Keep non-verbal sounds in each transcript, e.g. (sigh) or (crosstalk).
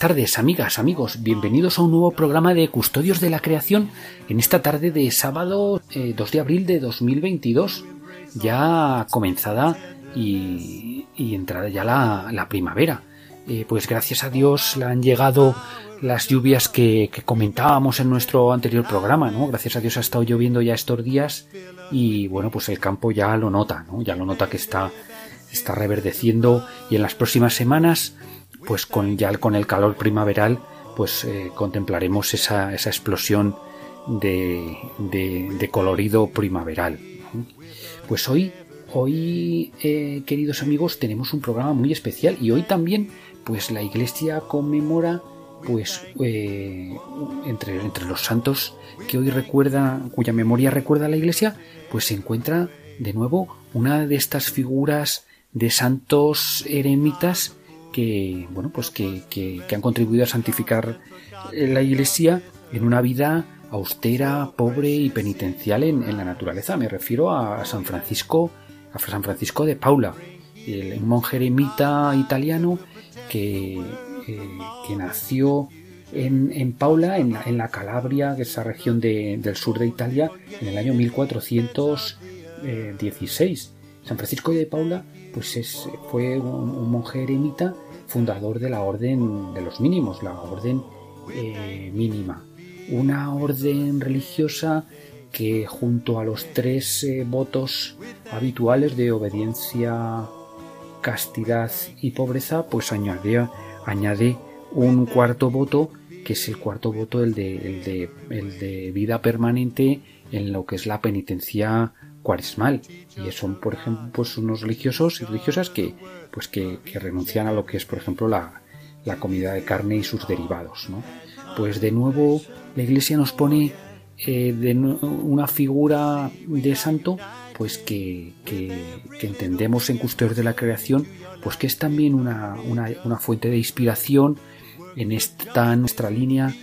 Tardes, amigas, amigos. Bienvenidos a un nuevo programa de Custodios de la Creación en esta tarde de sábado 2 eh, de abril de 2022, ya comenzada y, entrada ya la, primavera. Eh, pues gracias a Dios le han llegado las lluvias que, comentábamos en nuestro anterior programa, ¿no? Gracias a Dios ha estado lloviendo ya estos días y bueno, pues el campo ya lo nota, ¿no? Ya lo nota que está, está reverdeciendo y en las próximas semanas pues con ya con el calor primaveral, pues eh, contemplaremos esa, esa explosión de, de, colorido primaveral. Pues hoy, hoy eh, queridos amigos, tenemos un programa muy especial y hoy también, pues la Iglesia conmemora pues eh, entre, entre los santos que hoy recuerda, cuya memoria recuerda la Iglesia, pues se encuentra de nuevo una de estas figuras de santos eremitas que, bueno, pues que, que, han contribuido a santificar la Iglesia en una vida austera, pobre y penitencial en, la naturaleza. Me refiero a San Francisco, a San Francisco de Paula, el, monje eremita italiano que, eh, que nació en, en Paula, en la, en la, Calabria, esa región del sur de Italia, en el año 1416. San Francisco de Paula pues es, fue un, monje eremita fundador de la orden de los mínimos, la orden eh, mínima. Una orden religiosa que junto a los tres eh, votos habituales de obediencia, castidad y pobreza, pues añade, añade un cuarto voto, que es el cuarto voto, el de, el de, el de vida permanente en lo que es la penitencia cuaresmal y son por ejemplo pues unos religiosos y religiosas que pues que, renuncian a lo que es por ejemplo la, comida de carne y sus derivados ¿no? pues de nuevo la iglesia nos pone eh, de una figura de santo pues que, entendemos en custodios de la creación pues que es también una, una fuente de inspiración en esta nuestra línea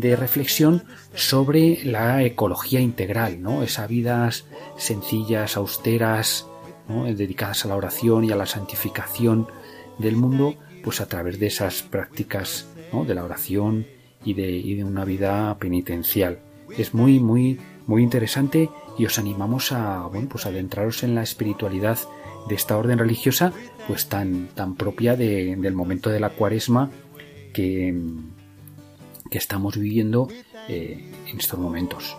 de reflexión sobre la ecología integral, ¿no? Esas vidas sencillas, austeras, dedicadas a la oración y a la santificación del mundo, pues a través de esas prácticas de la oración y de, una vida penitencial. Es muy, muy, muy interesante y os animamos a, bueno, pues adentraros en la espiritualidad de esta orden religiosa, pues tan, tan propia del momento de la cuaresma que, estamos viviendo eh, en estos momentos.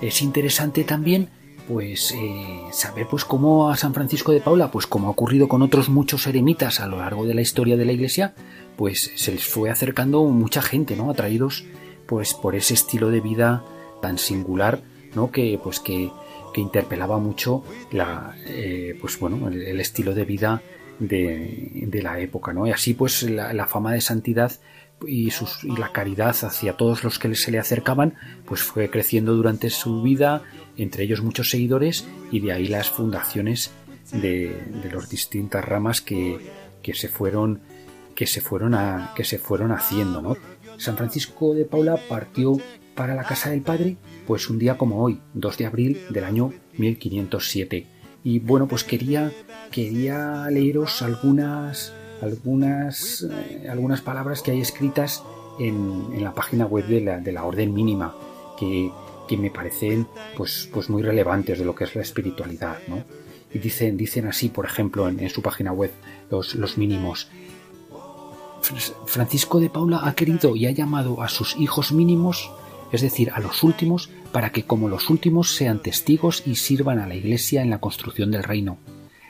Es interesante también pues eh, saber pues cómo a San Francisco de Paula, pues como ha ocurrido con otros muchos eremitas a lo largo de la historia de la Iglesia, pues se les fue acercando mucha gente, ¿no? Atraídos pues por ese estilo de vida tan singular, ¿no? Que pues que, que interpelaba mucho la eh, pues bueno el, estilo de vida de, de, la época, ¿no? Y así pues la fama de santidad y, sus, y la caridad hacia todos los que se le acercaban, pues fue creciendo durante su vida, entre ellos muchos seguidores, y de ahí las fundaciones de, de las distintas ramas que, que se fueron que se fueron a, que se fueron haciendo, ¿no? San Francisco de Paula partió para la casa del padre, pues un día como hoy, 2 de abril del año 1507. Y bueno, pues quería quería leeros algunas algunas, eh, algunas palabras que hay escritas en, en la página web de la, de la orden mínima que, que, me parecen pues, pues muy relevantes de lo que es la espiritualidad. ¿no? Y dicen, dicen así, por ejemplo, en, en su página web, los, los mínimos. Francisco de Paula ha querido y ha llamado a sus hijos mínimos, es decir, a los últimos, para que como los últimos sean testigos y sirvan a la Iglesia en la construcción del reino.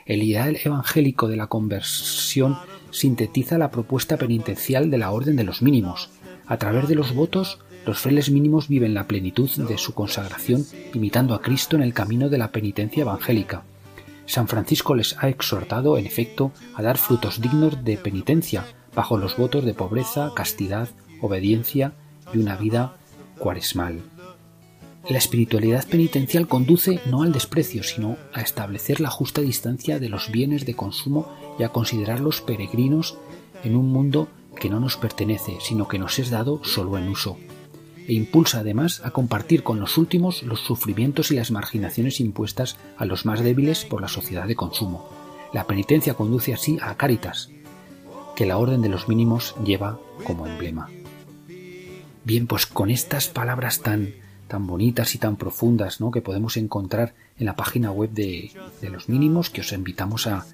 El ideal evangélico de la conversión sintetiza la propuesta penitencial de la Orden de los Mínimos. A través de los votos, los frailes mínimos viven la plenitud de su consagración imitando a Cristo en el camino de la penitencia evangélica. San Francisco les ha exhortado, en efecto, a dar frutos dignos de penitencia, bajo los votos de pobreza, castidad, obediencia y una vida cuaresmal. La espiritualidad penitencial conduce no al desprecio, sino a establecer la justa distancia de los bienes de consumo y a considerarlos peregrinos en un mundo que no nos pertenece, sino que nos es dado solo en uso. E impulsa además a compartir con los últimos los sufrimientos y las marginaciones impuestas a los más débiles por la sociedad de consumo. La penitencia conduce así a Caritas, que la orden de los mínimos lleva como emblema. Bien, pues con estas palabras tan tan bonitas y tan profundas ¿no? que podemos encontrar en la página web de, los mínimos que os invitamos a,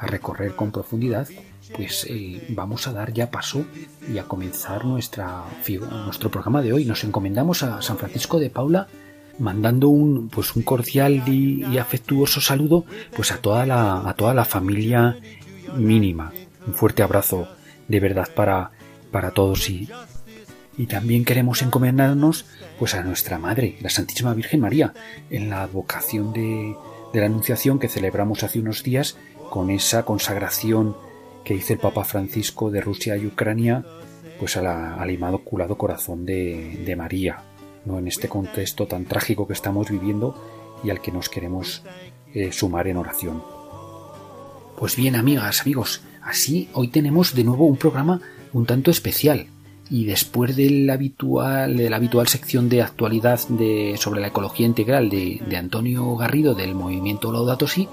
recorrer con profundidad, pues eh, vamos a dar ya paso y a comenzar nuestra, nuestro programa de hoy. Nos encomendamos a San Francisco de Paula mandando un, pues un cordial y, afectuoso saludo pues a toda la, a toda la familia mínima. Un fuerte abrazo de verdad para, para todos y, y también queremos encomendarnos pues a nuestra Madre, la Santísima Virgen María, en la advocación de, la Anunciación que celebramos hace unos días con esa consagración que hizo el Papa Francisco de Rusia y Ucrania pues al Inmaculado Corazón de, María, ¿no? en este contexto tan trágico que estamos viviendo y al que nos queremos eh, sumar en oración. Pues bien, amigas, amigos, así hoy tenemos de nuevo un programa un tanto especial y después del habitual, de la habitual sección de actualidad de, sobre la ecología integral de, Antonio Garrido del movimiento Laudato Si,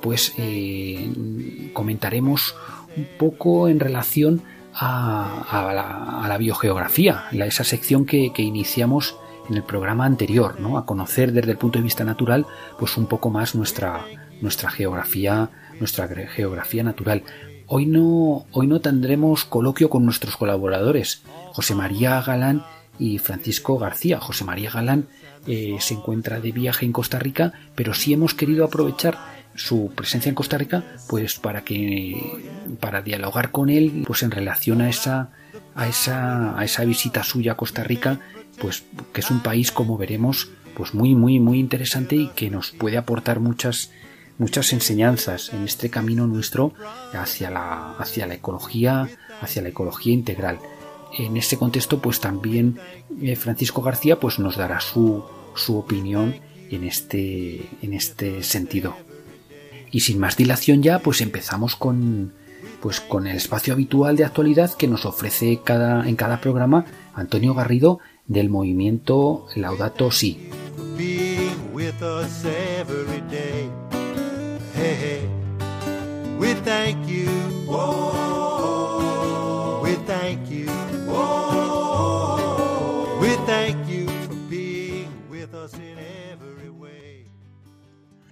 pues eh, comentaremos un poco en relación a, la, biogeografía, esa sección que, iniciamos en el programa anterior, ¿no? a conocer desde el punto de vista natural pues un poco más nuestra, nuestra geografía, nuestra geografía natural. Hoy no, hoy no tendremos coloquio con nuestros colaboradores, José María Galán y Francisco García. José María Galán eh, se encuentra de viaje en Costa Rica, pero sí hemos querido aprovechar su presencia en Costa Rica, pues para que para dialogar con él, pues en relación a esa a esa a esa visita suya a Costa Rica, pues que es un país como veremos, pues muy muy muy interesante y que nos puede aportar muchas muchas enseñanzas en este camino nuestro hacia la, hacia la ecología, hacia la ecología integral. En ese contexto, pues también eh, Francisco García pues, nos dará su, su opinión en este, en este sentido. Y sin más dilación ya, pues empezamos con, pues con el espacio habitual de actualidad que nos ofrece cada, en cada programa Antonio Garrido del movimiento Laudato Si.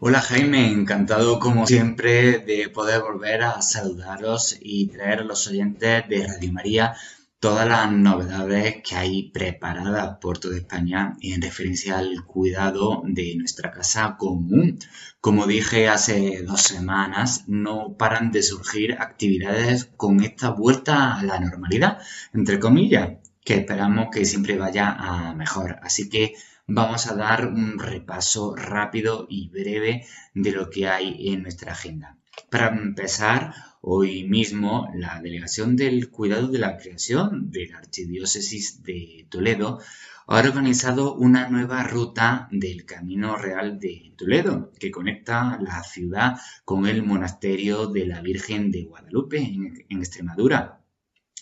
Hola Jaime, encantado como siempre de poder volver a saludaros y traer a los oyentes de Radio María todas las novedades que hay preparadas por toda España en referencia al cuidado de nuestra casa común. Como dije hace dos semanas, no paran de surgir actividades con esta vuelta a la normalidad, entre comillas, que esperamos que siempre vaya a mejor. Así que vamos a dar un repaso rápido y breve de lo que hay en nuestra agenda. Para empezar, Hoy mismo, la Delegación del Cuidado de la Creación de la Archidiócesis de Toledo ha organizado una nueva ruta del Camino Real de Toledo que conecta la ciudad con el monasterio de la Virgen de Guadalupe en, Extremadura.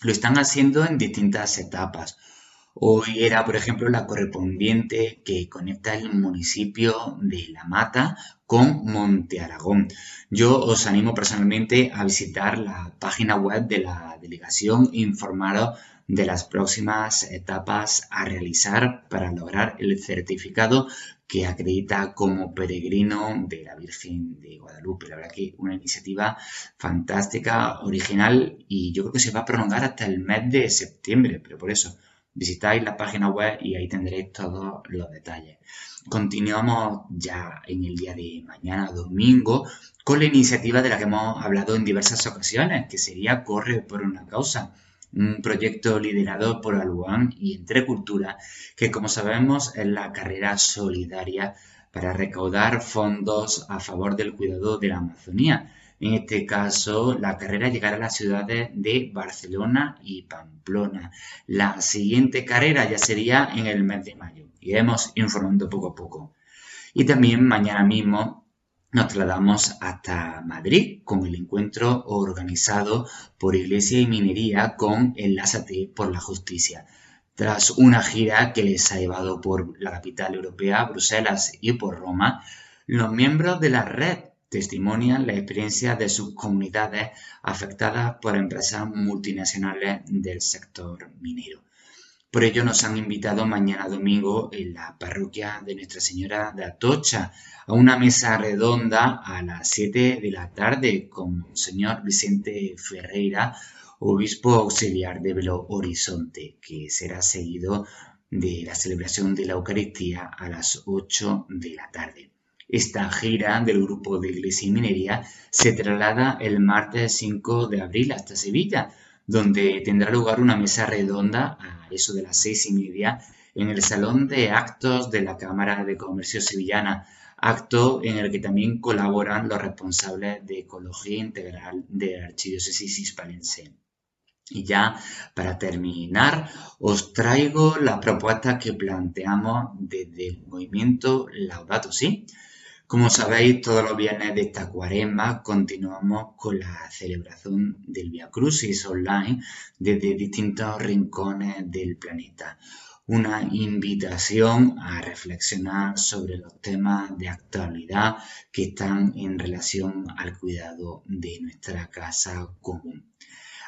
Lo están haciendo en distintas etapas. Hoy era, por ejemplo, la correspondiente que conecta el municipio de La Mata con Monte Aragón. Yo os animo personalmente a visitar la página web de la delegación e informaros de las próximas etapas a realizar para lograr el certificado que acredita como peregrino de la Virgen de Guadalupe. La verdad que una iniciativa fantástica, original y yo creo que se va a prolongar hasta el mes de septiembre, pero por eso visitáis la página web y ahí tendréis todos los detalles. Continuamos ya en el día de mañana, domingo, con la iniciativa de la que hemos hablado en diversas ocasiones, que sería Corre por una causa. un proyecto liderado por Aluán y Entre Cultura, que como sabemos es la carrera solidaria para recaudar fondos a favor del cuidado de la Amazonía. En este caso, la carrera llegará a las ciudades de Barcelona y Pamplona. La siguiente carrera ya sería en el mes de mayo. Iremos informando poco a poco. Y también mañana mismo nos trasladamos hasta Madrid con el encuentro organizado por Iglesia y Minería con Enlázate por la Justicia. Tras una gira que les ha llevado por la capital europea, Bruselas y por Roma, los miembros de la red testimonian la experiencia de sus comunidades afectadas por empresas multinacionales del sector minero. Por ello nos han invitado mañana domingo en la parroquia de Nuestra Señora de Atocha a una mesa redonda a las 7 de la tarde con el señor Vicente Ferreira, obispo auxiliar de Belo Horizonte, que será seguido de la celebración de la Eucaristía a las 8 de la tarde. Esta gira del grupo de Iglesia y Minería se traslada el martes 5 de abril hasta Sevilla, donde tendrá lugar una mesa redonda a eso de las seis y media en el Salón de Actos de la Cámara de Comercio Sevillana, acto en el que también colaboran los responsables de Ecología Integral de la Archidiócesis Hispalense. Y ya para terminar, os traigo la propuesta que planteamos desde el movimiento Laudato Si. Como sabéis, todos los viernes de esta cuaresma continuamos con la celebración del Via Crucis online desde distintos rincones del planeta. Una invitación a reflexionar sobre los temas de actualidad que están en relación al cuidado de nuestra casa común.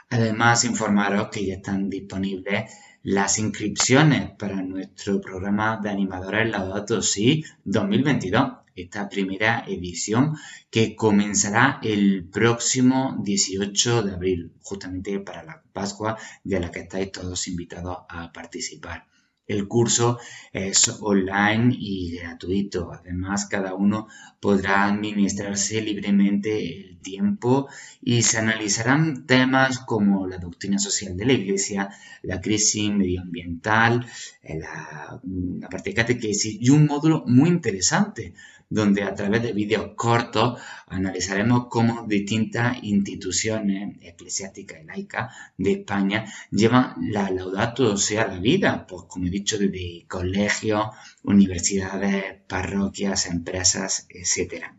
Además, informaros que ya están disponibles las inscripciones para nuestro programa de animadores Laudato Si 2022 esta primera edición que comenzará el próximo 18 de abril, justamente para la Pascua, de la que estáis todos invitados a participar. El curso es online y gratuito. Además, cada uno podrá administrarse libremente el tiempo y se analizarán temas como la doctrina social de la Iglesia, la crisis medioambiental, la, la parte de catequesis y un módulo muy interesante donde a través de vídeos cortos analizaremos cómo distintas instituciones eclesiásticas y laicas de España llevan la laudato sea la vida, pues como he dicho, desde colegios, universidades, parroquias, empresas, etcétera.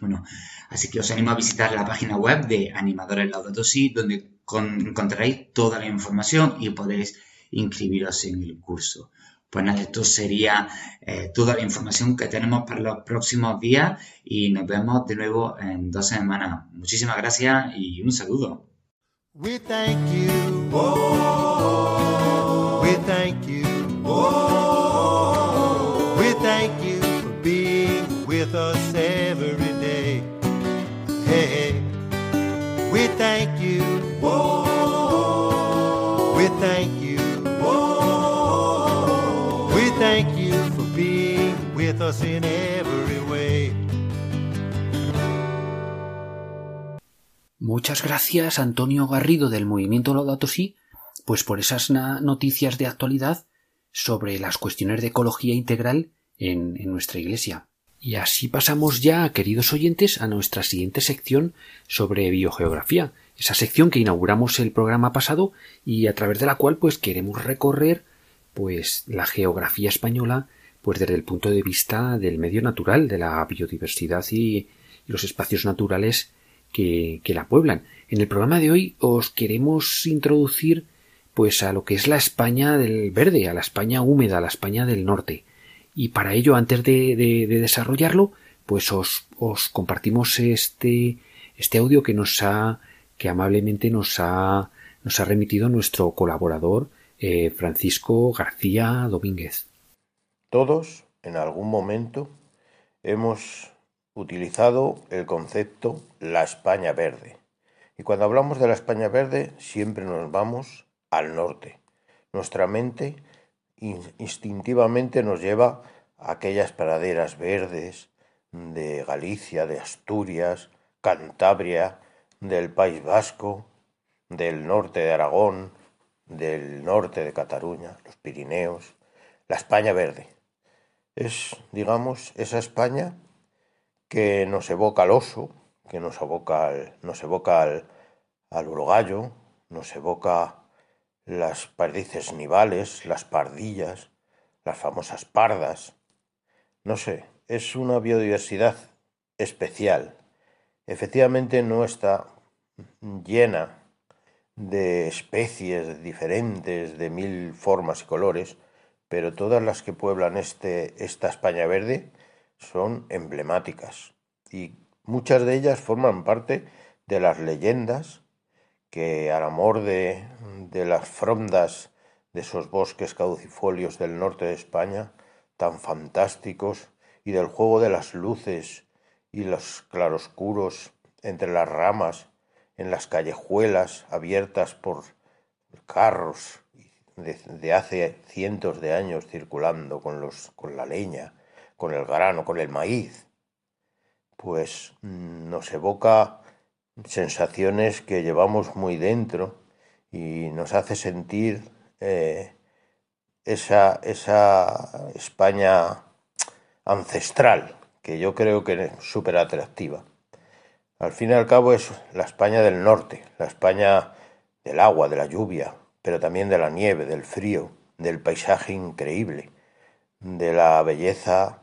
Bueno, así que os animo a visitar la página web de Animadores Laudato Si, donde encontraréis toda la información y podéis inscribiros en el curso. Pues nada, esto sería eh, toda la información que tenemos para los próximos días y nos vemos de nuevo en dos semanas. Muchísimas gracias y un saludo. Muchas gracias Antonio Garrido del Movimiento Laudato Si, pues por esas noticias de actualidad sobre las cuestiones de ecología integral en, en nuestra Iglesia. Y así pasamos ya, queridos oyentes, a nuestra siguiente sección sobre biogeografía, esa sección que inauguramos el programa pasado y a través de la cual pues queremos recorrer pues la geografía española pues desde el punto de vista del medio natural, de la biodiversidad y, los espacios naturales que, que, la pueblan. En el programa de hoy os queremos introducir pues a lo que es la España del verde, a la España húmeda, a la España del norte. Y para ello, antes de, de, de desarrollarlo, pues os, os, compartimos este, este audio que nos ha, que amablemente nos ha, nos ha remitido nuestro colaborador eh, Francisco García Domínguez. Todos, en algún momento, hemos utilizado el concepto la España verde. Y cuando hablamos de la España verde, siempre nos vamos al norte. Nuestra mente instintivamente nos lleva a aquellas praderas verdes de Galicia, de Asturias, Cantabria, del País Vasco, del norte de Aragón, del norte de Cataluña, los Pirineos, la España verde. Es, digamos, esa España que nos evoca al oso, que nos evoca al, nos evoca al, al urogallo, nos evoca las perdices nivales, las pardillas, las famosas pardas. No sé, es una biodiversidad especial. Efectivamente no está llena de especies diferentes, de mil formas y colores, pero todas las que pueblan este, esta España verde son emblemáticas. Y muchas de ellas forman parte de las leyendas que al amor de, de las frondas de esos bosques caducifolios del norte de España, tan fantásticos, y del juego de las luces y los claroscuros entre las ramas, en las callejuelas abiertas por carros de, hace cientos de años circulando con, los, con la leña, con el grano, con el maíz, pues mm, nos evoca sensaciones que llevamos muy dentro y nos hace sentir eh, esa, esa España ancestral, que yo creo que es súper atractiva. Al fin y al cabo es la España del norte, la España del agua, de la lluvia, pero también de la nieve, del frío, del paisaje increíble, de la belleza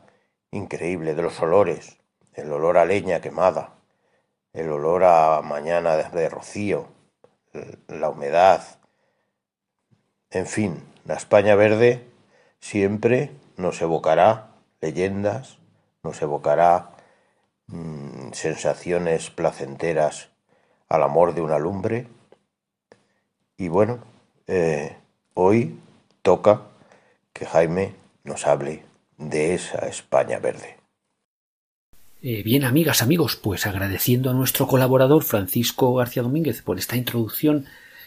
increíble, de los olores, el olor a leña quemada, el olor a mañana de rocío, la humedad, en fin, la España verde siempre nos evocará leyendas, nos evocará mm, sensaciones placenteras al amor de una lumbre. Y bueno, eh, hoy toca que Jaime nos hable de esa España verde. Eh, bien, amigas, amigos, pues agradeciendo a nuestro colaborador Francisco García Domínguez por esta introducción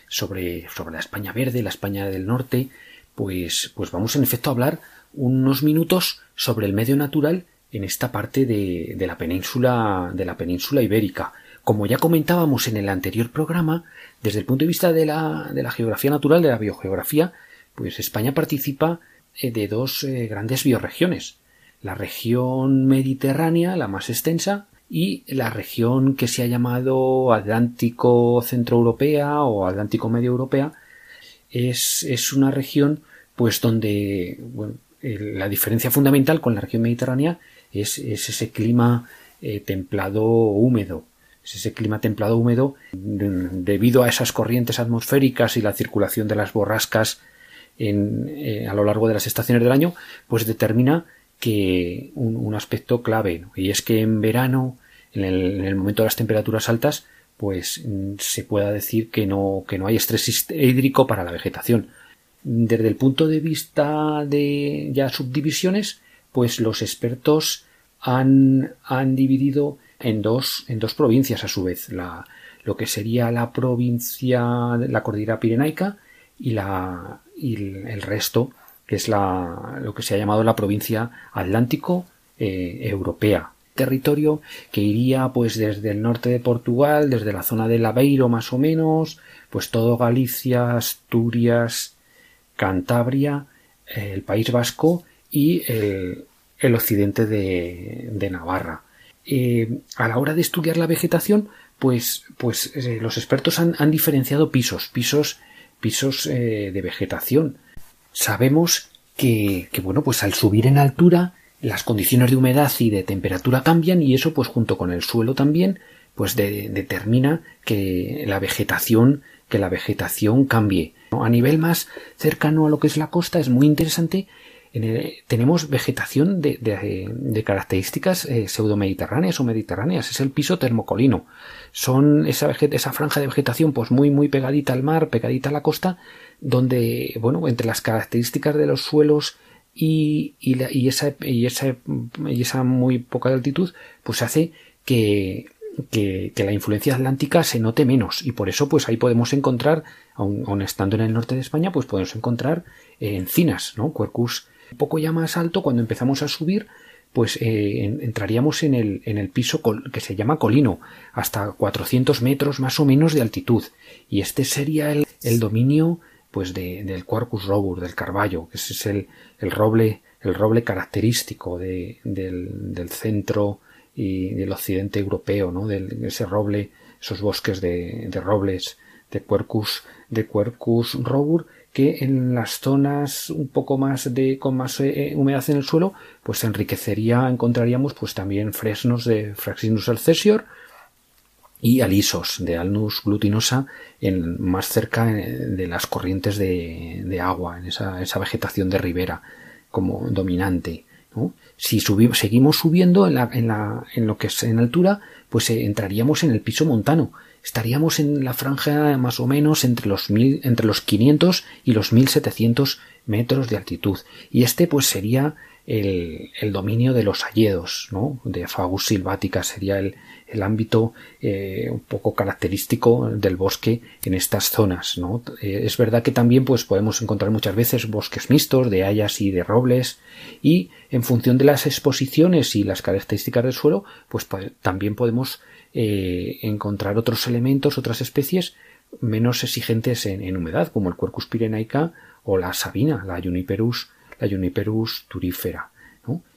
sobre, sobre la España verde, la España del norte, pues, pues vamos en efecto a hablar unos minutos sobre el medio natural en esta parte de, de la península de la península ibérica. Como ya comentábamos en el anterior programa, desde el punto de vista de la, de la geografía natural, de la biogeografía, pues España participa eh, de dos eh, grandes bioregiones, la región mediterránea, la más extensa, y la región que se ha llamado Atlántico Centroeuropea o Atlántico Medio Europea es, es una región pues donde la diferencia fundamental con la región mediterránea es, ese clima eh, templado húmedo es ese clima templado húmedo debido a esas corrientes atmosféricas y la circulación de las borrascas en, eh, a lo largo de las estaciones del año pues determina que un, aspecto clave, y es que en verano, en el, momento de las temperaturas altas, pues mm, se pueda decir que no, que no hay estrés hídrico para la vegetación. Desde el punto de vista de ya subdivisiones, pues los expertos han, han dividido en dos, en dos provincias a su vez, la, lo que sería la provincia, la cordillera pirenaica y, la, y el resto que es la, lo que se ha llamado la provincia Atlántico eh, Europea. Territorio que iría pues desde el norte de Portugal, desde la zona del Aveiro más o menos, pues todo Galicia, Asturias, Cantabria, el País Vasco y el, el occidente de, de Navarra. Eh, a la hora de estudiar la vegetación, pues, pues eh, los expertos han, han, diferenciado pisos, pisos, pisos de vegetación sabemos que, bueno, pues al subir en altura, las condiciones de humedad y de temperatura cambian y eso, pues junto con el suelo también, pues determina que la vegetación, que la vegetación cambie. A nivel más cercano a lo que es la costa es muy interesante tenemos vegetación de, características eh, pseudo-mediterráneas o mediterráneas. Es el piso termocolino. Son esa, esa franja de vegetación pues muy, muy pegadita al mar, pegadita a la costa, donde, bueno, entre las características de los suelos y, y, esa, y, esa, y esa muy poca altitud, pues hace que, que, la influencia atlántica se note menos y por eso pues ahí podemos encontrar, aun, estando en el norte de España, pues podemos encontrar eh, encinas, ¿no? Quercus un poco ya más alto, cuando empezamos a subir, pues eh, entraríamos en el, en el piso que se llama colino, hasta 400 metros más o menos de altitud. Y este sería el, el dominio pues de, del Quercus robur, del carballo, que ese es el, el roble, el roble característico de, del, del, centro y del occidente europeo, ¿no? Del, ese roble, esos bosques de, de robles de Quercus, de Quercus robur, que en las zonas un poco más de con más eh, humedad en el suelo pues enriquecería encontraríamos pues también fresnos de Fraxinus alcesior y alisos de Alnus glutinosa en más cerca eh, de las corrientes de, agua en esa, vegetación de ribera como dominante si seguimos subiendo en, lo que es en altura pues eh, entraríamos en el piso montano estaríamos en la franja más o menos entre los, entre los 500 y los 1700 metros de altitud. Y este pues sería el, dominio de los hayedos, ¿no? De Fagus silvática sería el, el ámbito eh, un poco característico del bosque en estas zonas, ¿no? Eh, es verdad que también pues podemos encontrar muchas veces bosques mixtos de hayas y de robles y en función de las exposiciones y las características del suelo pues también podemos eh, encontrar otros elementos, otras especies menos exigentes en, humedad, como el Quercus pirenaica o la sabina, la Juniperus, la Juniperus turífera.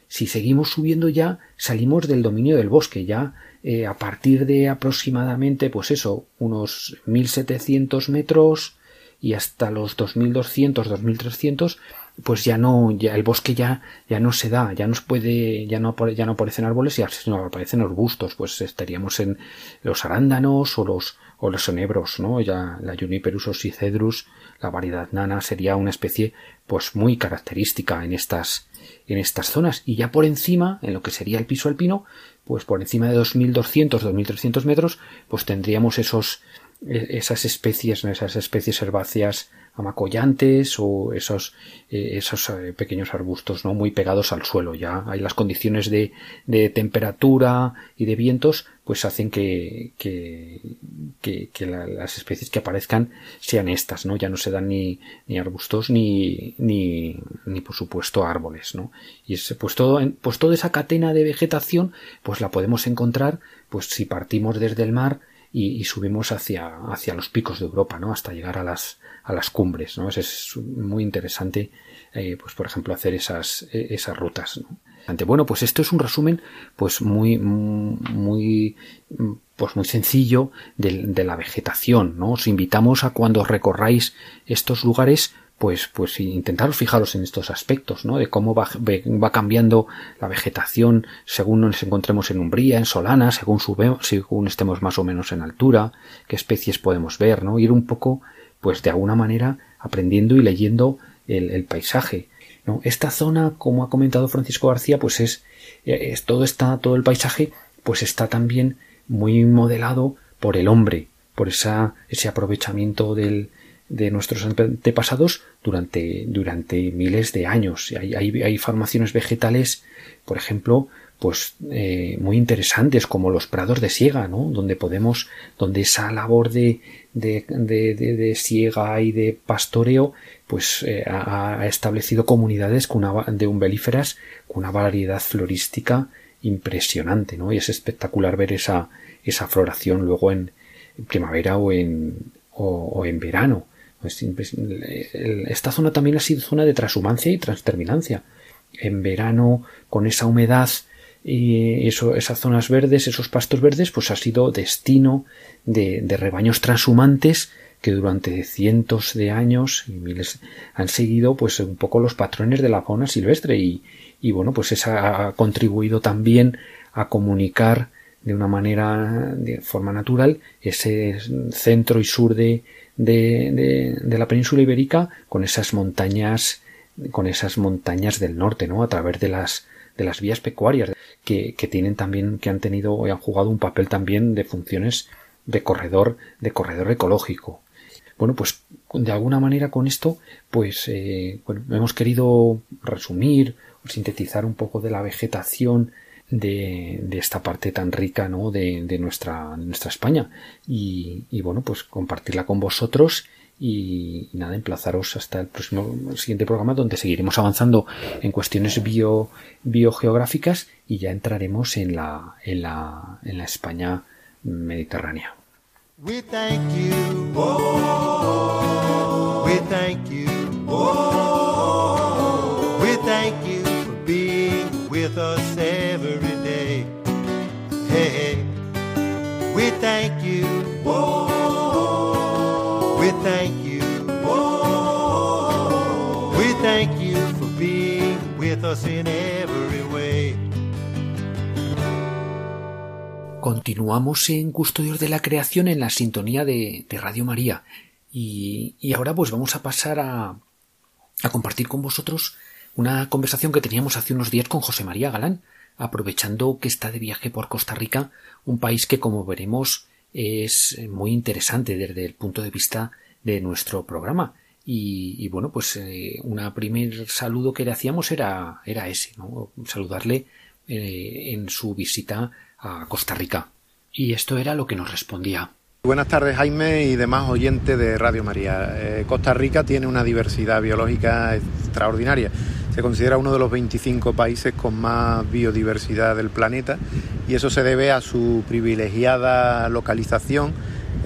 Si seguimos subiendo ya, salimos del dominio del bosque, ya eh, a partir de aproximadamente, pues eso, unos 1700 metros y hasta los 2200, 2300, pues ya no, ya el bosque ya, ya no se da, ya no puede, ya no, ya no aparecen árboles, ya no aparecen arbustos, pues estaríamos en los arándanos o los, o los enebros, ¿no? Ya la Juniperus oxycedrus, la variedad nana sería una especie, pues muy característica en estas, en estas zonas. Y ya por encima, en lo que sería el piso alpino, pues por encima de 2200, 2300 metros, pues tendríamos esos, e, esas especies, esas especies herbáceas amacollantes o esos, eh, esos eh, pequeños arbustos no muy pegados al suelo ya. Hay las condiciones de, de temperatura y de vientos pues hacen que, que, que, las especies que aparezcan sean estas no ya no se dan ni, ni arbustos ni, ni, ni por supuesto árboles no y es, pues todo pues toda esa cadena de vegetación pues la podemos encontrar pues si partimos desde el mar y, subimos hacia, hacia los picos de Europa, ¿no? Hasta llegar a las, a las cumbres, ¿no? Es, muy interesante, eh, pues por ejemplo, hacer esas, e, esas rutas, Bueno, pues esto es un resumen, pues muy, muy, pues muy sencillo de, la vegetación, ¿no? Os invitamos a cuando recorráis estos lugares, pues, pues intentaros fijaros en estos aspectos, ¿no? De cómo va, va cambiando la vegetación según nos encontremos en Umbría, en Solana, según subemos, según estemos más o menos en altura, qué especies podemos ver, ¿no? Ir un poco, pues de alguna manera aprendiendo y leyendo el, paisaje. Esta zona, como ha comentado Francisco García, pues es, es todo está, todo el paisaje, pues está también muy modelado por el hombre, por esa, ese aprovechamiento del, de nuestros antepasados durante, durante miles de años. Hay, hay, hay formaciones vegetales, por ejemplo, pues eh, muy interesantes como los prados de siega, ¿no? Donde podemos, donde esa labor de, de, de, de siega y de pastoreo, pues eh, ha, establecido comunidades con una, de umbelíferas con una variedad florística impresionante, ¿no? Y es espectacular ver esa, esa floración luego en primavera o en, o en verano. Esta zona también ha sido zona de transhumancia y transterminancia. En verano, con esa humedad y eso, esas zonas verdes, esos pastos verdes, pues ha sido destino de, rebaños transhumantes que durante cientos de años y miles han seguido pues un poco los patrones de la fauna silvestre y, bueno pues esa ha contribuido también a comunicar de una manera de forma natural ese centro y sur de, de, la península ibérica con esas montañas con esas montañas del norte, ¿no? A través de las de las vías pecuarias que, que tienen también que han tenido y han jugado un papel también de funciones de corredor de corredor ecológico. Bueno, pues de alguna manera con esto, pues eh, bueno, hemos querido resumir sintetizar un poco de la vegetación de, de esta parte tan rica ¿no? de, de nuestra, nuestra España y, y, bueno pues compartirla con vosotros y, nada emplazaros hasta el próximo siguiente programa donde seguiremos avanzando en cuestiones bio, biogeográficas y ya entraremos en la, en la, en la España mediterránea. We thank you. Oh, we thank you. Oh, we thank you for being with us every day. Hey, hey. we thank Continuamos en Custodios de la Creación en la sintonía de, de Radio María. Y, y, ahora pues vamos a pasar a, a compartir con vosotros una conversación que teníamos hace unos días con José María Galán, aprovechando que está de viaje por Costa Rica, un país que como veremos es muy interesante desde el punto de vista de nuestro programa. Y, bueno, pues eh, un primer saludo que le hacíamos era, era ese, ¿no? saludarle eh, en su visita a Costa Rica. Y esto era lo que nos respondía. Buenas tardes Jaime y demás oyentes de Radio María. Eh, Costa Rica tiene una diversidad biológica extraordinaria. Se considera uno de los 25 países con más biodiversidad del planeta y eso se debe a su privilegiada localización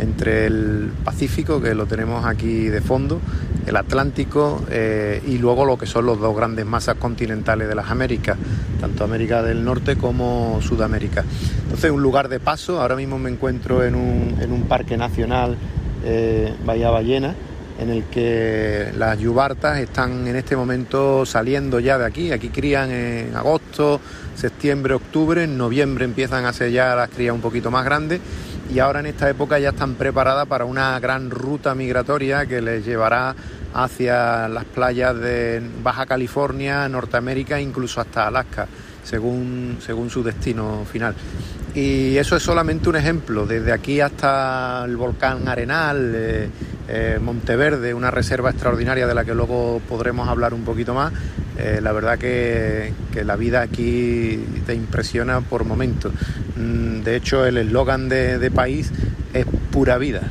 entre el Pacífico, que lo tenemos aquí de fondo, el Atlántico eh, y luego lo que son los dos grandes masas continentales de las Américas, tanto América del Norte como Sudamérica. Entonces, un lugar de paso, ahora mismo me encuentro en un, en un parque nacional, eh, Bahía Ballena, en el que las yubartas están en este momento saliendo ya de aquí. Aquí crían en agosto, septiembre, octubre, en noviembre empiezan a ser ya las crías un poquito más grandes y ahora en esta época ya están preparadas para una gran ruta migratoria que les llevará hacia las playas de Baja California, Norteamérica e incluso hasta Alaska, según, según su destino final. Y eso es solamente un ejemplo, desde aquí hasta el volcán Arenal, eh, eh, Monteverde, una reserva extraordinaria de la que luego podremos hablar un poquito más. Eh, la verdad que, que, la vida aquí te impresiona por momentos. Mm, de hecho, el eslogan de, de país es pura vida.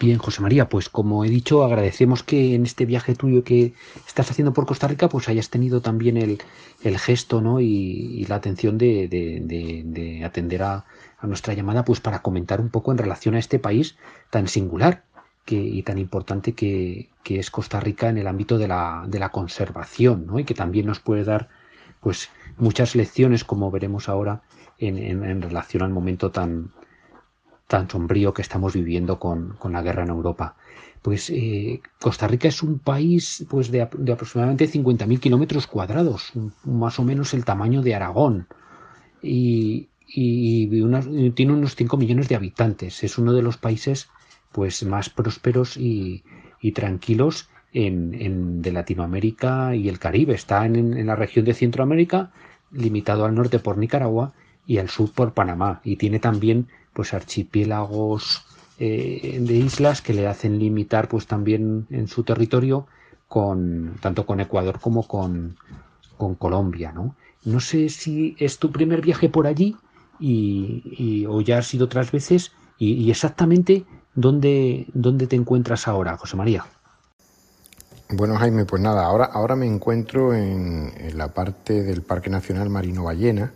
Bien, José María, pues como he dicho, agradecemos que en este viaje tuyo que estás haciendo por Costa Rica, pues hayas tenido también el, gesto ¿no? y, la atención de, de, de, de atender a, nuestra llamada, pues para comentar un poco en relación a este país tan singular que, y tan importante que, es Costa Rica en el ámbito de la, de la conservación, ¿no? y que también nos puede dar pues muchas lecciones, como veremos ahora, en, en relación al momento tan, tan sombrío que estamos viviendo con, con la guerra en Europa. Pues eh, Costa Rica es un país pues de, de aproximadamente 50.000 kilómetros cuadrados, más o menos el tamaño de Aragón, y, tiene unos 5 millones de habitantes. Es uno de los países pues más prósperos y, y tranquilos en, en, de Latinoamérica y el Caribe. Está en, en la región de Centroamérica, limitado al norte por Nicaragua y al sur por Panamá. Y tiene también pues archipiélagos eh, de islas que le hacen limitar pues también en su territorio con tanto con Ecuador como con, con Colombia, ¿no? No sé si es tu primer viaje por allí y, o ya has ido otras veces y, y exactamente dónde, dónde te encuentras ahora, José María. Bueno, Jaime, pues nada, ahora, ahora me encuentro en, en la parte del Parque Nacional Marino Ballena,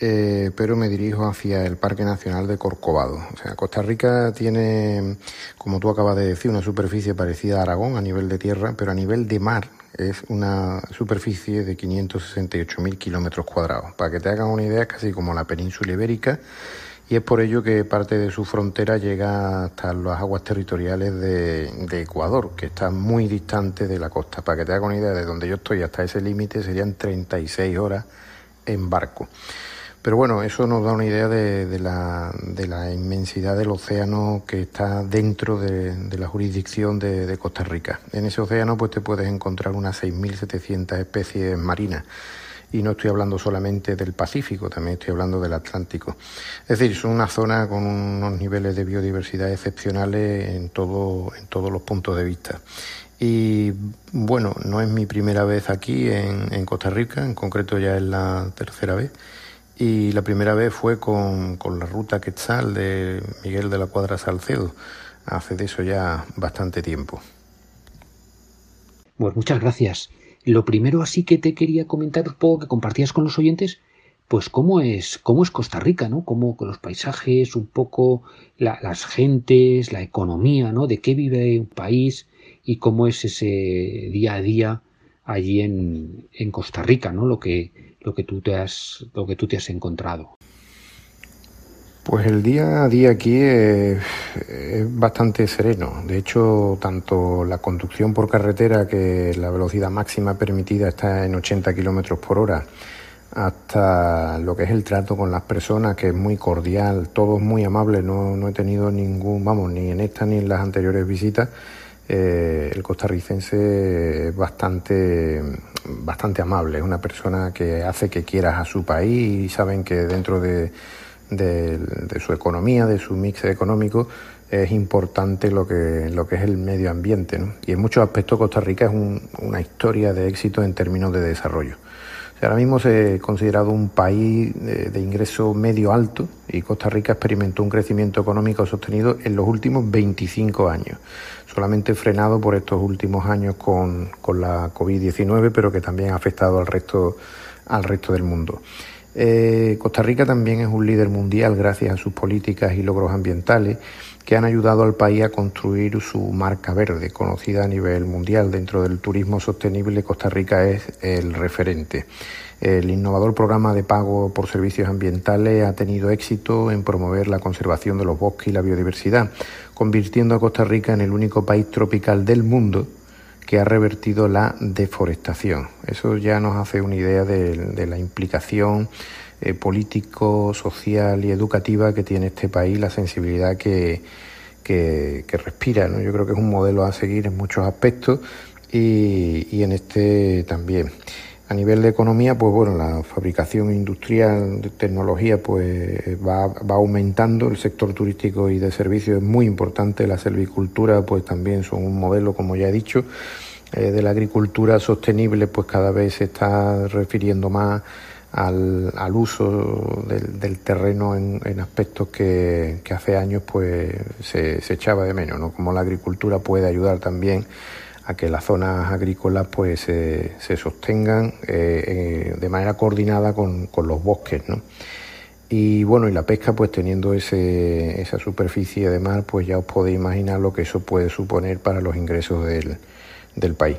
eh, pero me dirijo hacia el Parque Nacional de Corcovado. O sea, Costa Rica tiene, como tú acabas de decir, una superficie parecida a Aragón a nivel de tierra, pero a nivel de mar es una superficie de 568.000 kilómetros cuadrados. Para que te hagan una idea, es casi como la península ibérica, y es por ello que parte de su frontera llega hasta las aguas territoriales de, de Ecuador, que está muy distante de la costa. Para que te hagan una idea de donde yo estoy hasta ese límite serían 36 horas en barco. Pero bueno, eso nos da una idea de, la, inmensidad del océano que está dentro de, de la jurisdicción de, Costa Rica. En ese océano pues te puedes encontrar unas 6.700 especies marinas. Y no estoy hablando solamente del Pacífico, también estoy hablando del Atlántico. Es decir, es una zona con unos niveles de biodiversidad excepcionales en, todo, en todos los puntos de vista. Y bueno, no es mi primera vez aquí en, en Costa Rica, en concreto ya es la tercera vez. Y la primera vez fue con, con, la ruta Quetzal de Miguel de la Cuadra Salcedo, hace de eso ya bastante tiempo. Pues muchas gracias. Lo primero así que te quería comentar un poco que compartías con los oyentes, pues cómo es, cómo es Costa Rica, ¿no? Cómo los paisajes, un poco las gentes, la economía, ¿no? De qué vive un país y cómo es ese día a día allí en, en Costa Rica, ¿no? Lo que, lo que tú te has, lo que tú te has encontrado. Pues el día a día aquí es, bastante sereno. De hecho, tanto la conducción por carretera, que la velocidad máxima permitida está en 80 kilómetros por hora, hasta lo que es el trato con las personas, que es muy cordial, todo es muy amable. No, no he tenido ningún, vamos, ni en esta ni en las anteriores visitas. Eh, el costarricense es bastante, bastante amable, es una persona que hace que quieras a su país y saben que dentro de su economía, de su mix económico, es importante lo que, lo que es el medio ambiente. Y en muchos aspectos Costa Rica es una historia de éxito en términos de desarrollo. ahora mismo se ha considerado un país de, ingreso medio alto y Costa Rica experimentó un crecimiento económico sostenido en los últimos 25 años, solamente frenado por estos últimos años con, con la COVID-19, pero que también ha afectado al resto, al resto del mundo. Eh, Costa Rica también es un líder mundial gracias a sus políticas y logros ambientales que han ayudado al país a construir su marca verde, conocida a nivel mundial. Dentro del turismo sostenible, Costa Rica es el referente. El innovador programa de pago por servicios ambientales ha tenido éxito en promover la conservación de los bosques y la biodiversidad, convirtiendo a Costa Rica en el único país tropical del mundo que ha revertido la deforestación. Eso ya nos hace una idea de, la implicación eh, político, social y educativa que tiene este país, la sensibilidad que, que, respira. ¿no? Yo creo que es un modelo a seguir en muchos aspectos y, y en este también. A nivel de economía, pues bueno, la fabricación industrial de tecnología pues va, va, aumentando, el sector turístico y de servicios es muy importante, la servicultura pues también son un modelo, como ya he dicho, eh, de la agricultura sostenible pues cada vez se está refiriendo más al, al uso del, terreno en, aspectos que, que, hace años pues se echaba de menos, ¿no? Como la agricultura puede ayudar también a que las zonas agrícolas pues se sostengan eh, eh, de manera coordinada con, los bosques, ¿no? Y bueno, y la pesca, pues teniendo ese, esa superficie de mar, pues ya os podéis imaginar lo que eso puede suponer para los ingresos del, del país.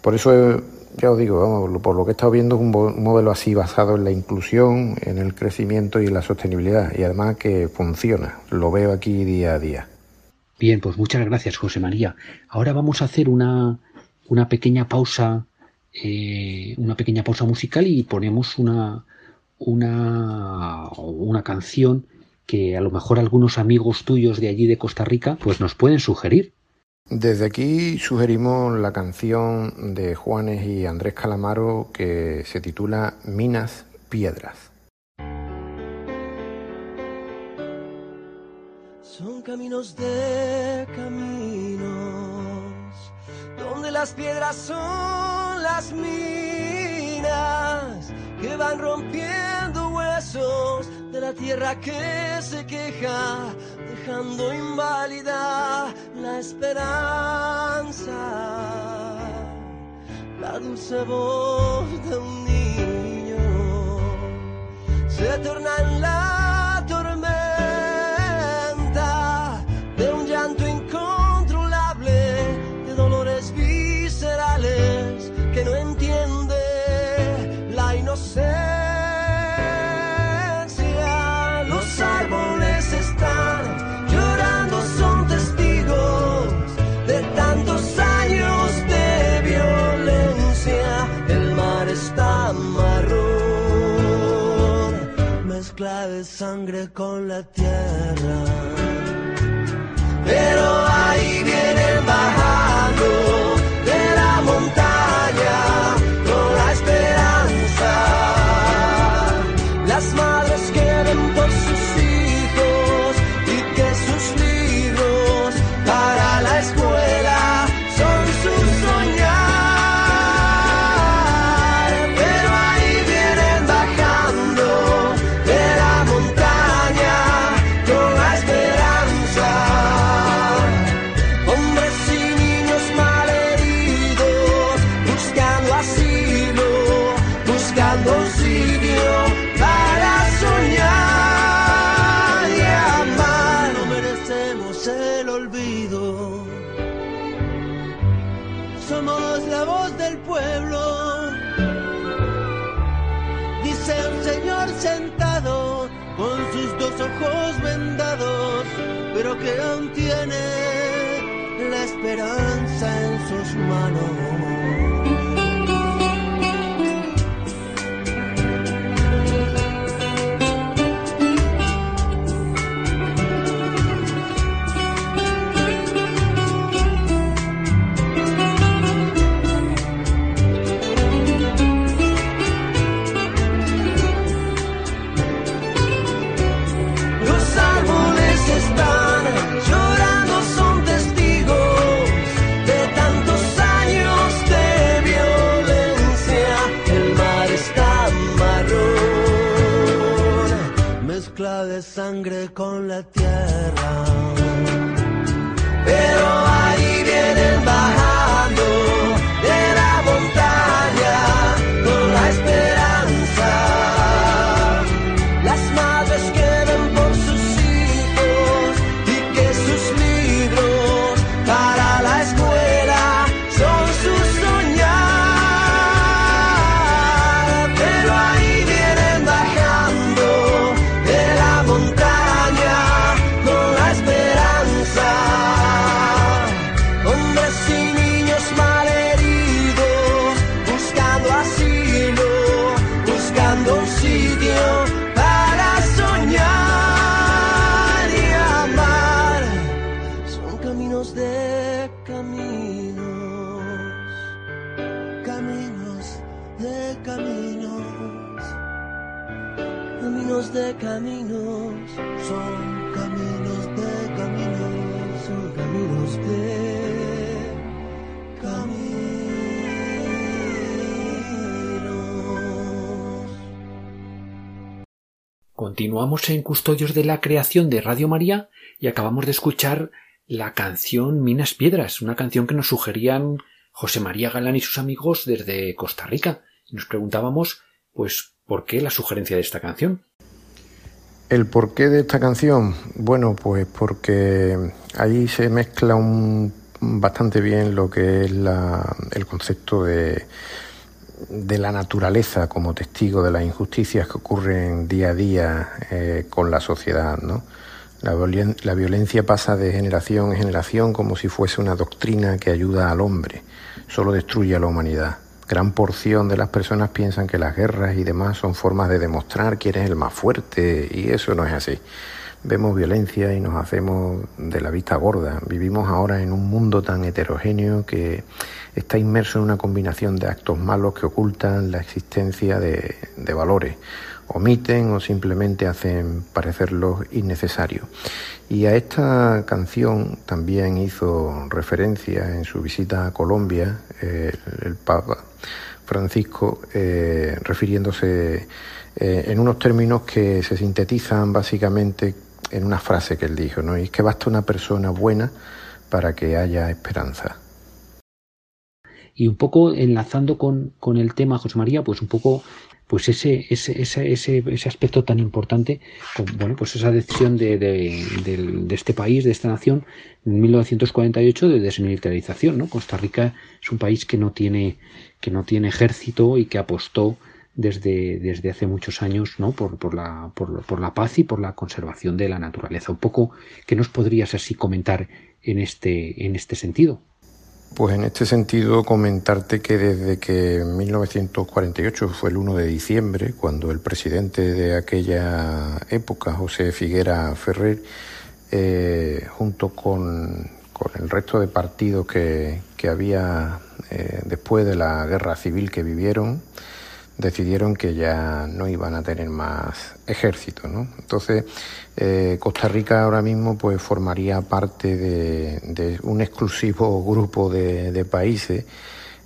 Por eso, ya os digo, vamos, por lo que he estado viendo, es un, un modelo así basado en la inclusión, en el crecimiento y en la sostenibilidad, y además que funciona, lo veo aquí día a día. Bien, pues muchas gracias, José María. Ahora vamos a hacer una, una pequeña pausa, eh, una pequeña pausa musical y ponemos una, una, una canción que a lo mejor algunos amigos tuyos de allí de Costa Rica pues nos pueden sugerir. Desde aquí sugerimos la canción de Juanes y Andrés Calamaro que se titula Minas Piedras. Caminos de caminos, donde las piedras son las minas que van rompiendo huesos de la tierra que se queja, dejando inválida la esperanza. La dulce voz de un niño se torna en la sangre con la tierra. Pero mezcla de sangre con la tierra. Pero Continuamos en Custodios de la Creación de Radio María y acabamos de escuchar la canción Minas Piedras, una canción que nos sugerían José María Galán y sus amigos desde Costa Rica. Nos preguntábamos, pues, ¿por qué la sugerencia de esta canción? ¿El porqué de esta canción? Bueno, pues porque ahí se mezcla un, bastante bien lo que es el concepto de, de la naturaleza como testigo de las injusticias que ocurren día a día eh, con la sociedad, ¿no? La, la violencia pasa de generación en generación como si fuese una doctrina que ayuda al hombre, solo destruye a la humanidad. Gran porción de las personas piensan que las guerras y demás son formas de demostrar quién es el más fuerte y eso no es así. Vemos violencia y nos hacemos de la vista gorda. Vivimos ahora en un mundo tan heterogéneo que está inmerso en una combinación de actos malos que ocultan la existencia de, de valores, omiten o simplemente hacen parecerlos innecesarios. Y a esta canción también hizo referencia en su visita a Colombia eh, el Papa Francisco, eh, refiriéndose eh, en unos términos que se sintetizan básicamente en una frase que él dijo, ¿no? Y es que basta una persona buena para que haya esperanza. Y un poco enlazando con, con el tema, José María, pues un poco pues ese, ese, ese, ese, ese aspecto tan importante, con, bueno, pues esa decisión de, de, de, de este país, de esta nación, en 1948 de desmilitarización, ¿no? Costa Rica es un país que no tiene, que no tiene ejército y que apostó desde, desde hace muchos años ¿no? por, por, la, por, por la paz y por la conservación de la naturaleza. Un poco, ¿qué nos podrías así comentar en este, en este sentido? Pues en este sentido comentarte que desde que 1948 fue el 1 de diciembre, cuando el presidente de aquella época, José Figuera Ferrer, eh, junto con, con, el resto de partidos que, que había eh, después de la guerra civil que vivieron, decidieron que ya no iban a tener más ejército, ¿no? Entonces, eh, Costa Rica ahora mismo pues formaría parte de, un exclusivo (laughs) grupo de, países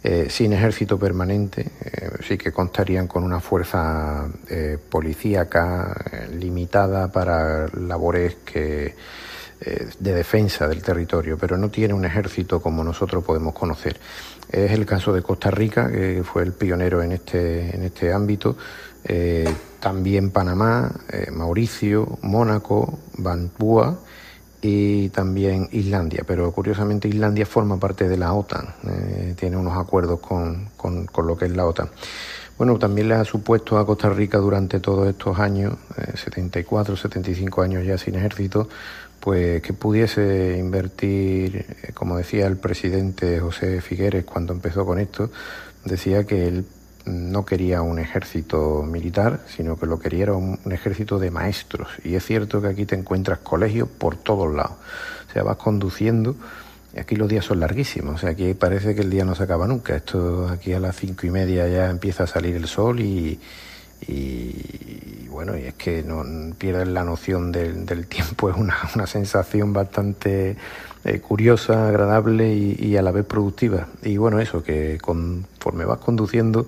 eh, sin ejército permanente, eh, sí que contarían con una fuerza eh, policíaca limitada para labores que de defensa del territorio, pero no tiene un ejército como nosotros podemos conocer. Es el caso de Costa Rica, que fue el pionero en este, en este ámbito. Eh, también Panamá, eh, Mauricio, Mónaco, Vancouver y también Islandia. Pero curiosamente Islandia forma parte de la OTAN, eh, tiene unos acuerdos con, con, con, lo que es la OTAN. Bueno, también le ha supuesto a Costa Rica durante todos estos años, 74, 75 años ya sin ejército, pues que pudiese invertir, como decía el presidente José Figueres cuando empezó con esto, decía que él no quería un ejército militar, sino que lo quería un, ejército de maestros. Y es cierto que aquí te encuentras colegios por todos lados. O sea, vas conduciendo y aquí los días son larguísimos. O sea, aquí parece que el día no se acaba nunca. Esto aquí a las cinco y media ya empieza a salir el sol y, y, bueno, y es que no pierdes la noción del, tiempo. Es una, una sensación bastante eh, curiosa, agradable y, a la vez productiva. Y bueno, eso, que conforme vas conduciendo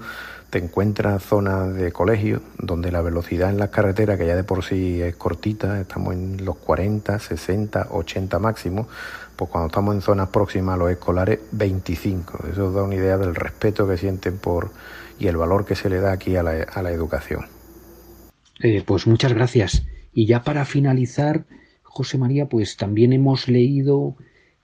te encuentras zonas de colegio donde la velocidad en las carreteras, que ya de por sí es cortita, estamos en los 40, 60, 80 máximos, pues cuando estamos en zonas próximas a los escolares, 25. Eso da una idea del respeto que sienten por y el valor que se le da aquí a la, a la educación. Eh, pues muchas gracias. Y ya para finalizar, José María, pues también hemos leído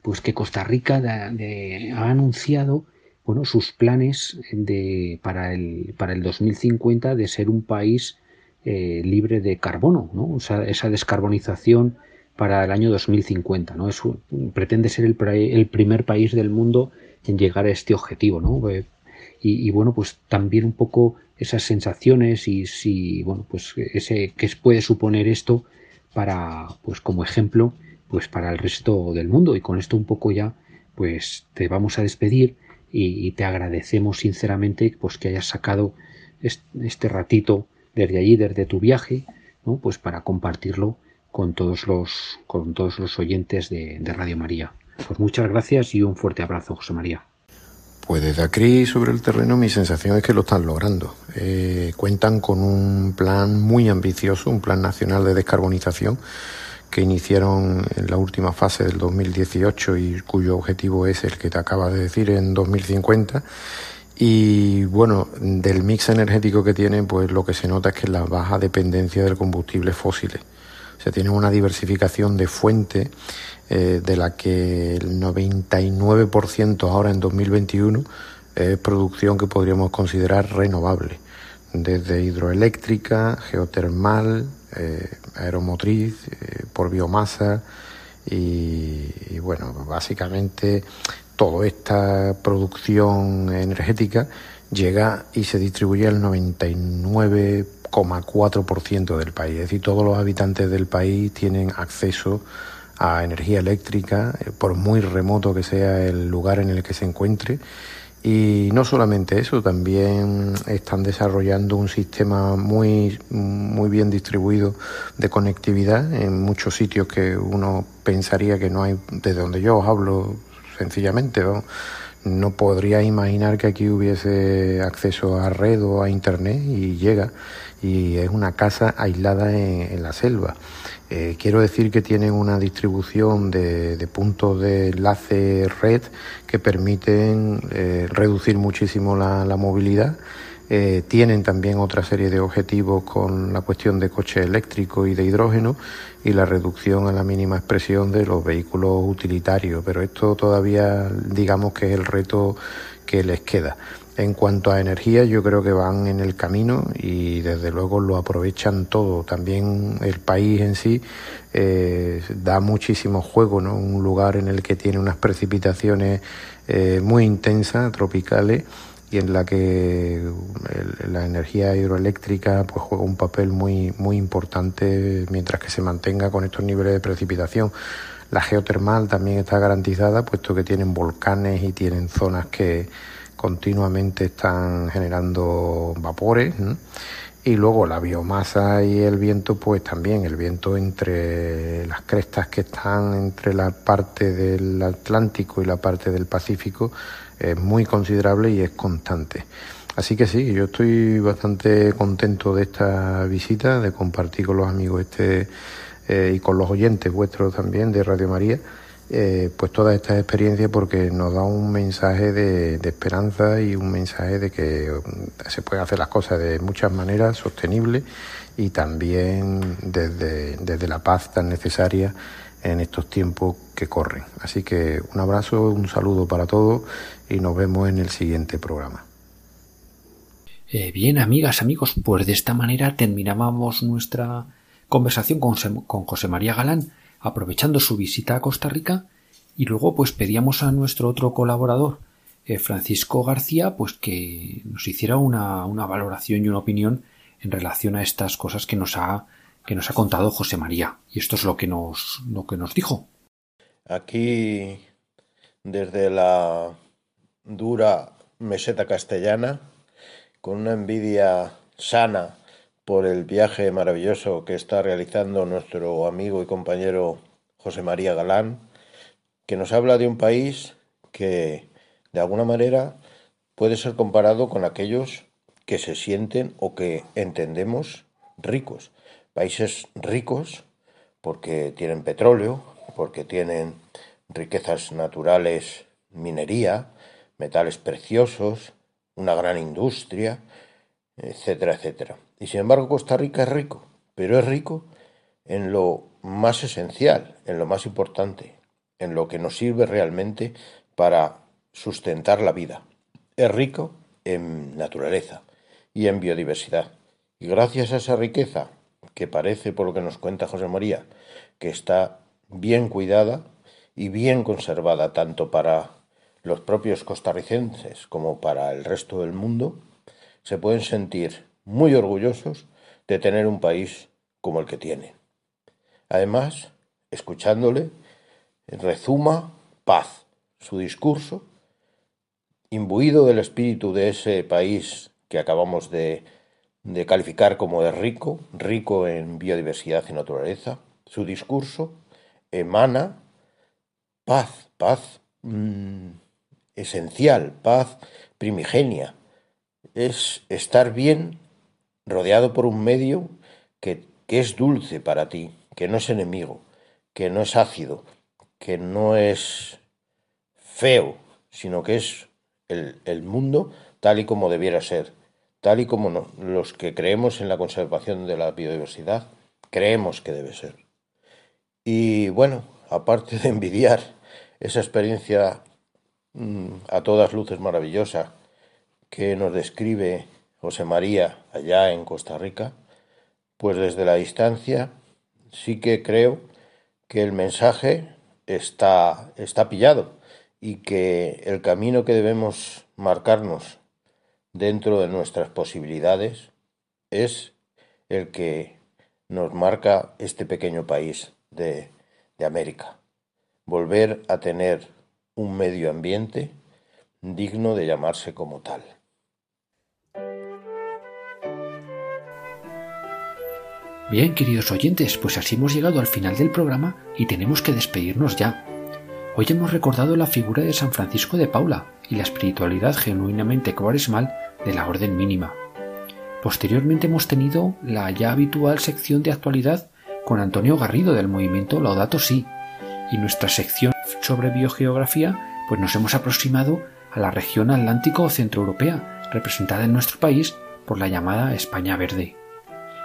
pues que Costa Rica ha anunciado bueno, sus planes de, para, el, para el 2050 de ser un país eh, libre de carbono, ¿no? o sea, esa descarbonización para el año 2050. ¿no? pretende ser el, primer país del mundo en llegar a este objetivo. ¿no? Eh, y, bueno, pues también un poco esas sensaciones y si, bueno, pues ese, qué puede suponer esto para, pues como ejemplo, pues para el resto del mundo. Y con esto un poco ya, pues te vamos a despedir y, te agradecemos sinceramente pues que hayas sacado este, ratito desde allí, desde tu viaje, ¿no? pues para compartirlo con todos los, con todos los oyentes de, Radio María. Pues muchas gracias y un fuerte abrazo, José María. Pues desde aquí sobre el terreno mi sensación es que lo están logrando. Eh, cuentan con un plan muy ambicioso, un plan nacional de descarbonización que iniciaron en la última fase del 2018 y cuyo objetivo es el que te acabas de decir en 2050. Y bueno, del mix energético que tienen, pues lo que se nota es que la baja dependencia del combustible fósiles. O sea, tienen una diversificación de fuente eh, de la que el 99% ahora en 2021 es producción que podríamos considerar renovable, desde hidroeléctrica, geotermal, eh, aeromotriz, eh, por biomasa y, bueno, básicamente toda esta producción energética llega y se distribuye al 99,4% del país. Es decir, todos los habitantes del país tienen acceso a energía eléctrica, eh, por muy remoto que sea el lugar en el que se encuentre. Y no solamente eso, también están desarrollando un sistema muy, muy bien distribuido de conectividad en muchos sitios que uno pensaría que no hay, desde donde yo os hablo sencillamente, no podría imaginar que aquí hubiese acceso a red o a internet y llega y es una casa aislada en la selva. Eh, quiero decir que tienen una distribución de, puntos de enlace red que permiten eh, reducir muchísimo la, movilidad. Eh, tienen también otra serie de objetivos con la cuestión de coches eléctricos y de hidrógeno y la reducción a la mínima expresión de los vehículos utilitarios, pero esto todavía digamos que es el reto que les queda. En cuanto a energía, yo creo que van en el camino y desde luego lo aprovechan todo. También el país en sí eh, da muchísimo juego, ¿no? Un lugar en el que tiene unas precipitaciones eh, muy intensas, tropicales, y en la que la energía hidroeléctrica pues juega un papel muy muy importante mientras que se mantenga con estos niveles de precipitación. La geotermal también está garantizada, puesto que tienen volcanes y tienen zonas que continuamente están generando vapores. Y luego la biomasa y el viento, pues también el viento entre las crestas que están entre la parte del Atlántico y la parte del Pacífico es muy considerable y es constante. Así que sí, yo estoy bastante contento de esta visita, de compartir con los amigos este eh, y con los oyentes vuestros también de Radio María eh, pues todas estas experiencias porque nos da un mensaje de, esperanza y un mensaje de que mm, se pueden hacer las cosas de muchas maneras sostenibles y también desde, desde la paz tan necesaria en estos tiempos que corren. Así que un abrazo, un saludo para todos y nos vemos en el siguiente programa. Eh, bien, amigas, amigos, pues de esta manera terminábamos nuestra conversación con, con José María Galán, aprovechando su visita a Costa Rica, y luego pues pedíamos a nuestro otro colaborador, eh, Francisco García, pues que nos hiciera una, una, valoración y una opinión en relación a estas cosas que nos ha que nos ha contado José María. Y esto es lo que nos, lo que nos dijo. Aquí, desde la dura meseta castellana, con una envidia sana por el viaje maravilloso que está realizando nuestro amigo y compañero José María Galán, que nos habla de un país que, de alguna manera, puede ser comparado con aquellos que se sienten o que entendemos ricos. Países ricos porque tienen petróleo, porque tienen riquezas naturales, minería, metales preciosos, una gran industria, etcétera, etcétera. Y sin embargo Costa Rica es rico, pero es rico en lo más esencial, en lo más importante, en lo que nos sirve realmente para sustentar la vida. Es rico en naturaleza y en biodiversidad. Y gracias a esa riqueza, que parece, por lo que nos cuenta José María, que está bien cuidada y bien conservada tanto para los propios costarricenses como para el resto del mundo, se pueden sentir muy orgullosos de tener un país como el que tienen. Además, escuchándole, rezuma paz. Su discurso, imbuido del espíritu de ese país que acabamos de, de calificar como de rico, rico en biodiversidad y naturaleza, su discurso emana paz, paz mmm, esencial, paz primigenia. Es estar bien rodeado por un medio que, que es dulce para ti, que no es enemigo, que no es ácido, que no es feo, sino que es el, el mundo tal y como debiera ser, tal y como los que creemos en la conservación de la biodiversidad creemos que debe ser. Y bueno, aparte de envidiar esa experiencia mmm, a todas luces maravillosa que nos describe José María allá en Costa Rica, pues desde la distancia sí que creo que el mensaje está, está pillado y que el camino que debemos marcarnos dentro de nuestras posibilidades es el que nos marca este pequeño país de, de América. Volver a tener un medio ambiente digno de llamarse como tal. Bien, queridos oyentes, pues así hemos llegado al final del programa y tenemos que despedirnos ya. Hoy hemos recordado la figura de San Francisco de Paula y la espiritualidad genuinamente cuaresmal de la Orden Mínima. Posteriormente hemos tenido la ya habitual sección de actualidad con Antonio Garrido del movimiento Laudato Si y nuestra sección sobre biogeografía pues nos hemos aproximado a la región atlántico centroeuropea representada en nuestro país por la llamada España Verde.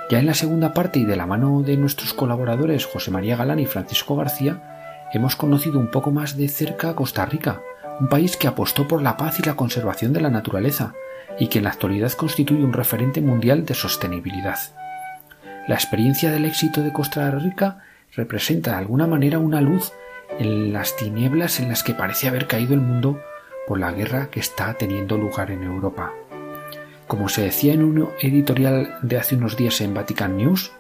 Ya en la segunda parte y de la mano de nuestros colaboradores José María Galán y Francisco García, hemos conocido un poco más de cerca Costa Rica, un país que apostó por la paz y la conservación de la naturaleza, y que en la actualidad constituye un referente mundial de sostenibilidad. La experiencia del éxito de Costa Rica representa de alguna manera una luz en las tinieblas en las que parece haber caído el mundo por la guerra que está teniendo lugar en Europa. Como se decía en un editorial de hace unos días en Vatican News,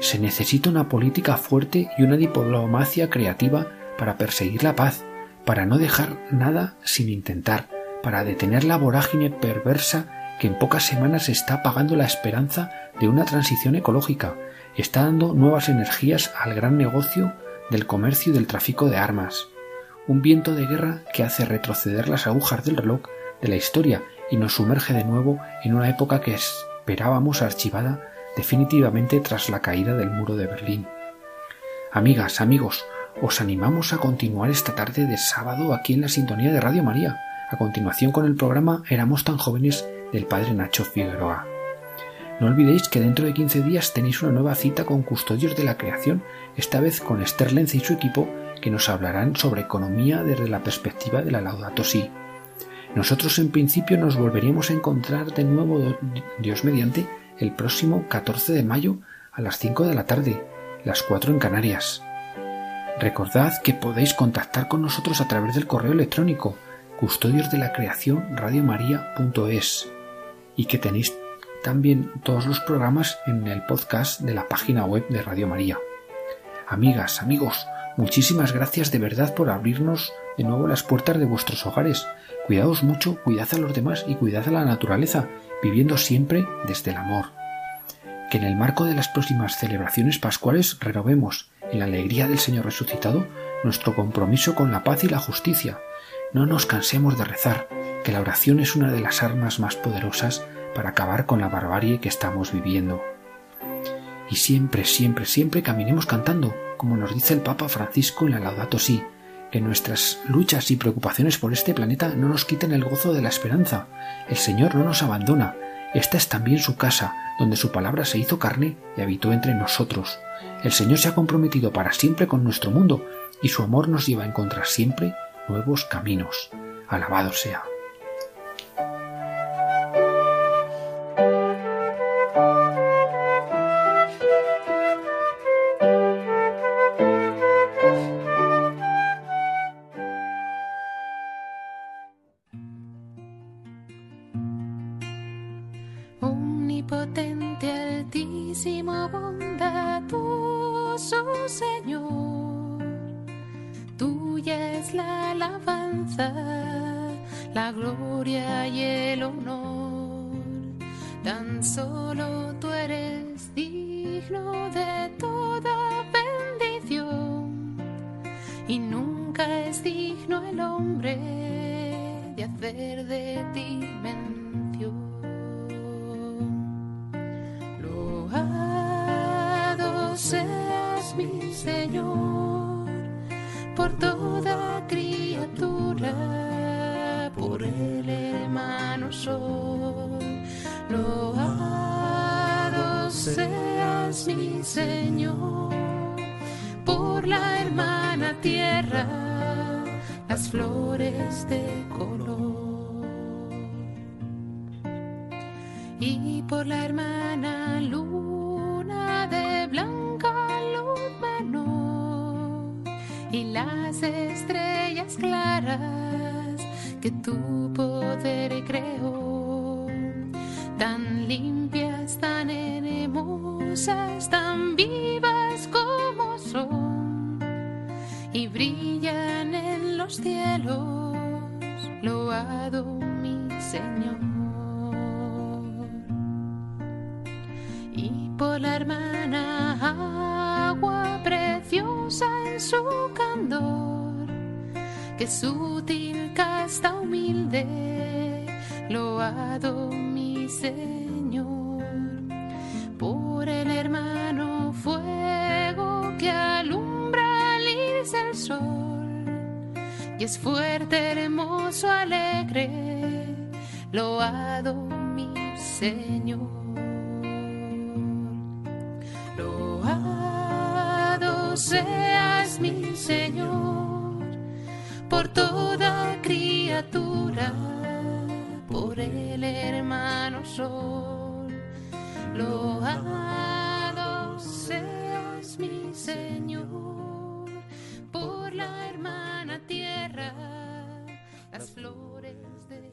se necesita una política fuerte y una diplomacia creativa para perseguir la paz, para no dejar nada sin intentar, para detener la vorágine perversa que en pocas semanas está apagando la esperanza de una transición ecológica, está dando nuevas energías al gran negocio del comercio y del tráfico de armas. Un viento de guerra que hace retroceder las agujas del reloj de la historia y nos sumerge de nuevo en una época que esperábamos archivada definitivamente tras la caída del muro de Berlín. Amigas, amigos, os animamos a continuar esta tarde de sábado aquí en la sintonía de Radio María, a continuación con el programa Éramos tan jóvenes del padre Nacho Figueroa. No olvidéis que dentro de 15 días tenéis una nueva cita con Custodios de la Creación, esta vez con Esther Lenz y su equipo, que nos hablarán sobre economía desde la perspectiva de la Laudato Si. Nosotros en principio nos volveríamos a encontrar de nuevo, Dios mediante, el próximo 14 de mayo a las 5 de la tarde, las 4 en Canarias. Recordad que podéis contactar con nosotros a través del correo electrónico custodios de la creación y que tenéis también todos los programas en el podcast de la página web de Radio María. Amigas, amigos, muchísimas gracias de verdad por abrirnos de nuevo las puertas de vuestros hogares. Cuidaos mucho, cuidad a los demás y cuidad a la naturaleza, viviendo siempre desde el amor. Que en el marco de las próximas celebraciones pascuales renovemos, en la alegría del Señor resucitado, nuestro compromiso con la paz y la justicia. No nos cansemos de rezar, que la oración es una de las armas más poderosas para acabar con la barbarie que estamos viviendo. Y siempre, siempre, siempre caminemos cantando, como nos dice el Papa Francisco en la Laudato Si, que nuestras luchas y preocupaciones por este planeta no nos quiten el gozo de la esperanza. El Señor no nos abandona. Esta es también su casa, donde su palabra se hizo carne y habitó entre nosotros. El Señor se ha comprometido para siempre con nuestro mundo y su amor nos lleva a encontrar siempre nuevos caminos. Alabado sea. Por la hermana agua preciosa en su candor, que sutil casta humilde, loado mi Señor, por el hermano fuego que alumbra al irse el sol, y es fuerte, hermoso, alegre, loado mi Señor. Seas mi Señor por toda criatura, por el hermano sol. Loado seas mi Señor por la hermana tierra, las flores de